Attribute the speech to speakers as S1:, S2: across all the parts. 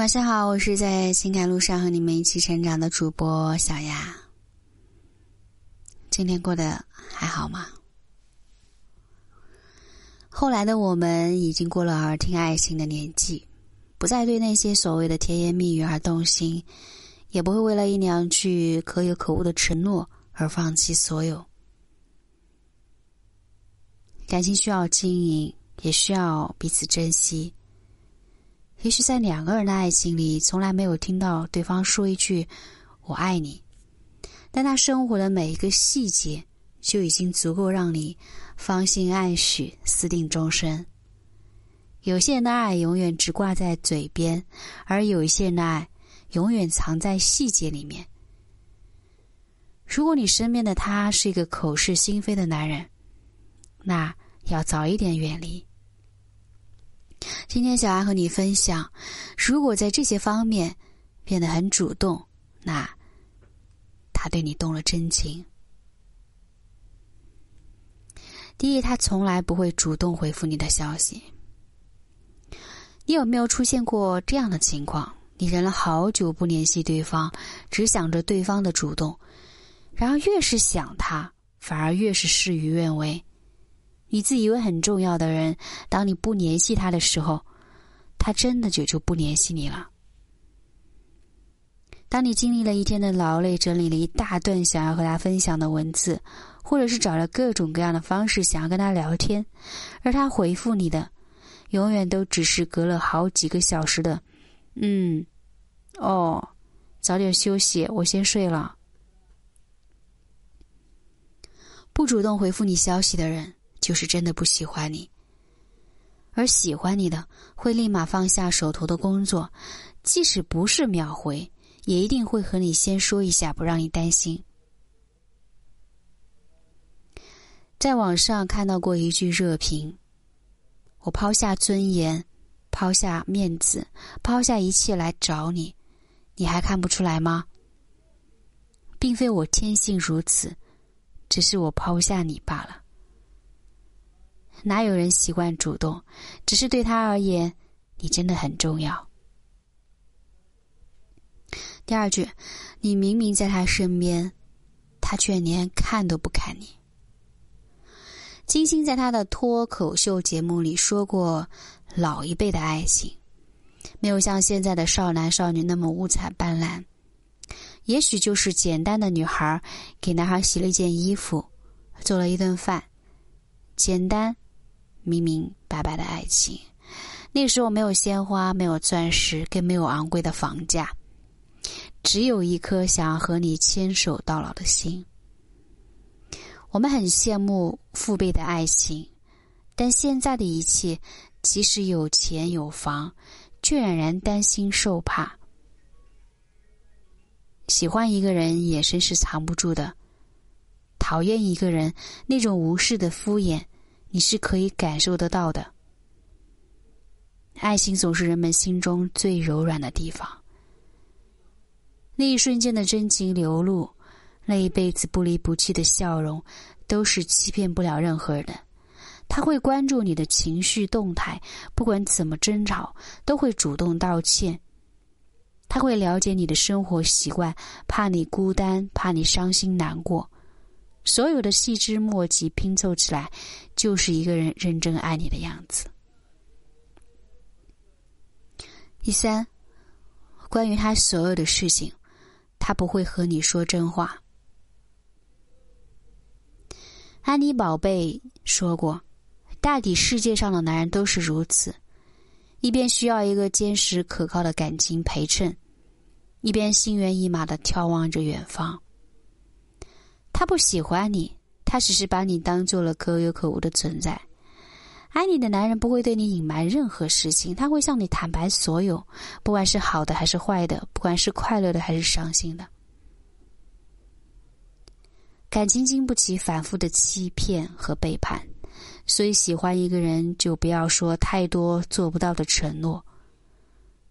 S1: 晚上好，我是在情感路上和你们一起成长的主播小丫。今天过得还好吗？后来的我们已经过了耳听爱情的年纪，不再对那些所谓的甜言蜜语而动心，也不会为了一两句可有可无的承诺而放弃所有。感情需要经营，也需要彼此珍惜。也许在两个人的爱情里，从来没有听到对方说一句“我爱你”，但他生活的每一个细节就已经足够让你芳心暗许、私定终身。有些人的爱永远只挂在嘴边，而有一些人的爱永远藏在细节里面。如果你身边的他是一个口是心非的男人，那要早一点远离。今天小安和你分享，如果在这些方面变得很主动，那他对你动了真情。第一，他从来不会主动回复你的消息。你有没有出现过这样的情况？你忍了好久不联系对方，只想着对方的主动，然后越是想他，反而越是事与愿违。你自以为很重要的人，当你不联系他的时候，他真的就就不联系你了。当你经历了一天的劳累，整理了一大段想要和他分享的文字，或者是找了各种各样的方式想要跟他聊天，而他回复你的，永远都只是隔了好几个小时的“嗯，哦，早点休息，我先睡了”。不主动回复你消息的人。就是真的不喜欢你，而喜欢你的会立马放下手头的工作，即使不是秒回，也一定会和你先说一下，不让你担心。在网上看到过一句热评：“我抛下尊严，抛下面子，抛下一切来找你，你还看不出来吗？并非我天性如此，只是我抛下你罢了。”哪有人习惯主动？只是对他而言，你真的很重要。第二句，你明明在他身边，他却连看都不看你。金星在他的脱口秀节目里说过，老一辈的爱情，没有像现在的少男少女那么五彩斑斓。也许就是简单的女孩给男孩洗了一件衣服，做了一顿饭，简单。明明白白的爱情，那时候没有鲜花，没有钻石，更没有昂贵的房价，只有一颗想要和你牵手到老的心。我们很羡慕父辈的爱情，但现在的一切，即使有钱有房，却仍然担心受怕。喜欢一个人，眼神是藏不住的；讨厌一个人，那种无视的敷衍。你是可以感受得到的。爱情总是人们心中最柔软的地方。那一瞬间的真情流露，那一辈子不离不弃的笑容，都是欺骗不了任何人的。他会关注你的情绪动态，不管怎么争吵，都会主动道歉。他会了解你的生活习惯，怕你孤单，怕你伤心难过。所有的细枝末节拼凑起来，就是一个人认真爱你的样子。第三，关于他所有的事情，他不会和你说真话。安妮宝贝说过：“大抵世界上的男人都是如此，一边需要一个坚实可靠的感情陪衬，一边心猿意马的眺望着远方。”他不喜欢你，他只是把你当做了可有可无的存在。爱你的男人不会对你隐瞒任何事情，他会向你坦白所有，不管是好的还是坏的，不管是快乐的还是伤心的。感情经不起反复的欺骗和背叛，所以喜欢一个人就不要说太多做不到的承诺。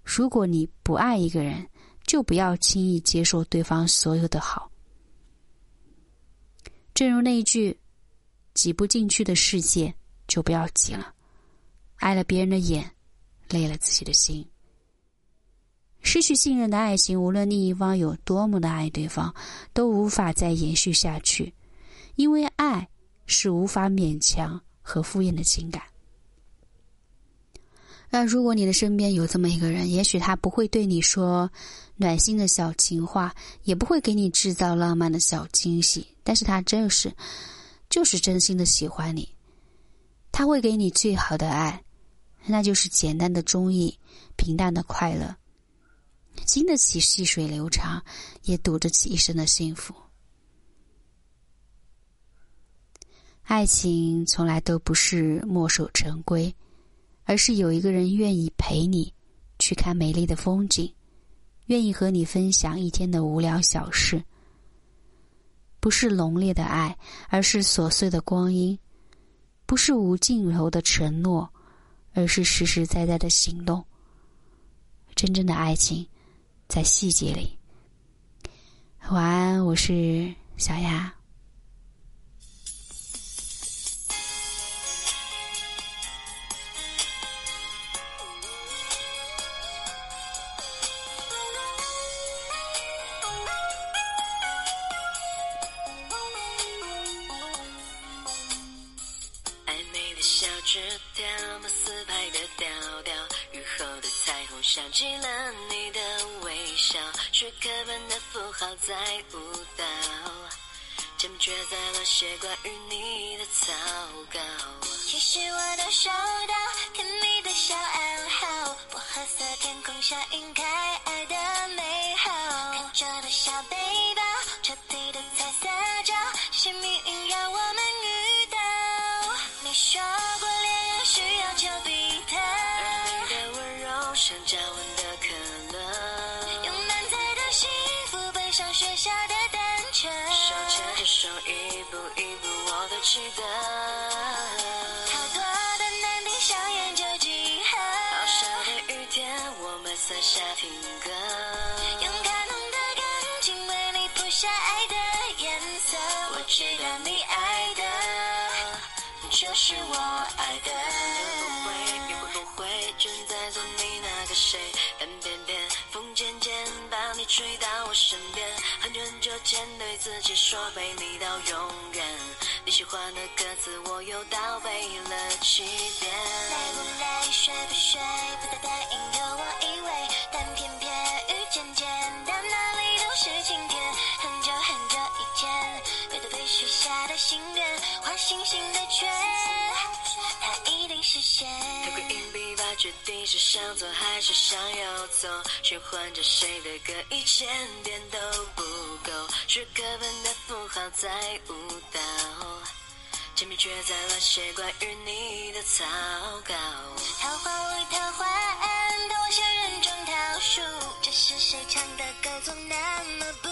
S1: 如果你不爱一个人，就不要轻易接受对方所有的好。正如那一句：“挤不进去的世界，就不要挤了。”碍了别人的眼，累了自己的心。失去信任的爱情，无论另一方有多么的爱对方，都无法再延续下去，因为爱是无法勉强和敷衍的情感。那如果你的身边有这么一个人，也许他不会对你说暖心的小情话，也不会给你制造浪漫的小惊喜，但是他真是，就是真心的喜欢你。他会给你最好的爱，那就是简单的忠义，平淡的快乐，经得起细水流长，也赌得起一生的幸福。爱情从来都不是墨守成规。而是有一个人愿意陪你去看美丽的风景，愿意和你分享一天的无聊小事。不是浓烈的爱，而是琐碎的光阴；不是无尽头的承诺，而是实实在在的行动。真正的爱情，在细节里。晚安，我是小丫
S2: 是调马思拍的调调，雨后的彩虹。
S3: 想起了你的微笑，学课本的符号在舞蹈，铅笔却在了写关于你的草稿。其实我都收到甜蜜的小暗号，我褐色天空下晕开爱的美好，看着的小背包，彻底的彩色照，谢谢命运让我们遇到。你说需要丘比特的温柔。像加温的可乐，用满载的幸福背上雪下的单车，手牵着手一步一步我都记得。就是我爱的。会不会，你会不会，正在做你那。个谁？但偏偏风渐渐把你吹到我身边。很久很久前对自己说陪你到永远。你喜欢的歌词我又倒背了七遍。累不累？睡不睡？不再答应有我依偎。但偏偏雨渐渐到哪里都是晴天。很久很久以前，背对背许下的心愿，星星的圈，它一定实现。决定是向左还是向右走，循环着谁的歌一千遍都不够，是课本的符号在舞蹈，铅笔却在乱写关于你的草稿。桃花为桃花庵，桃花人中桃树，这是谁唱的歌，总那么不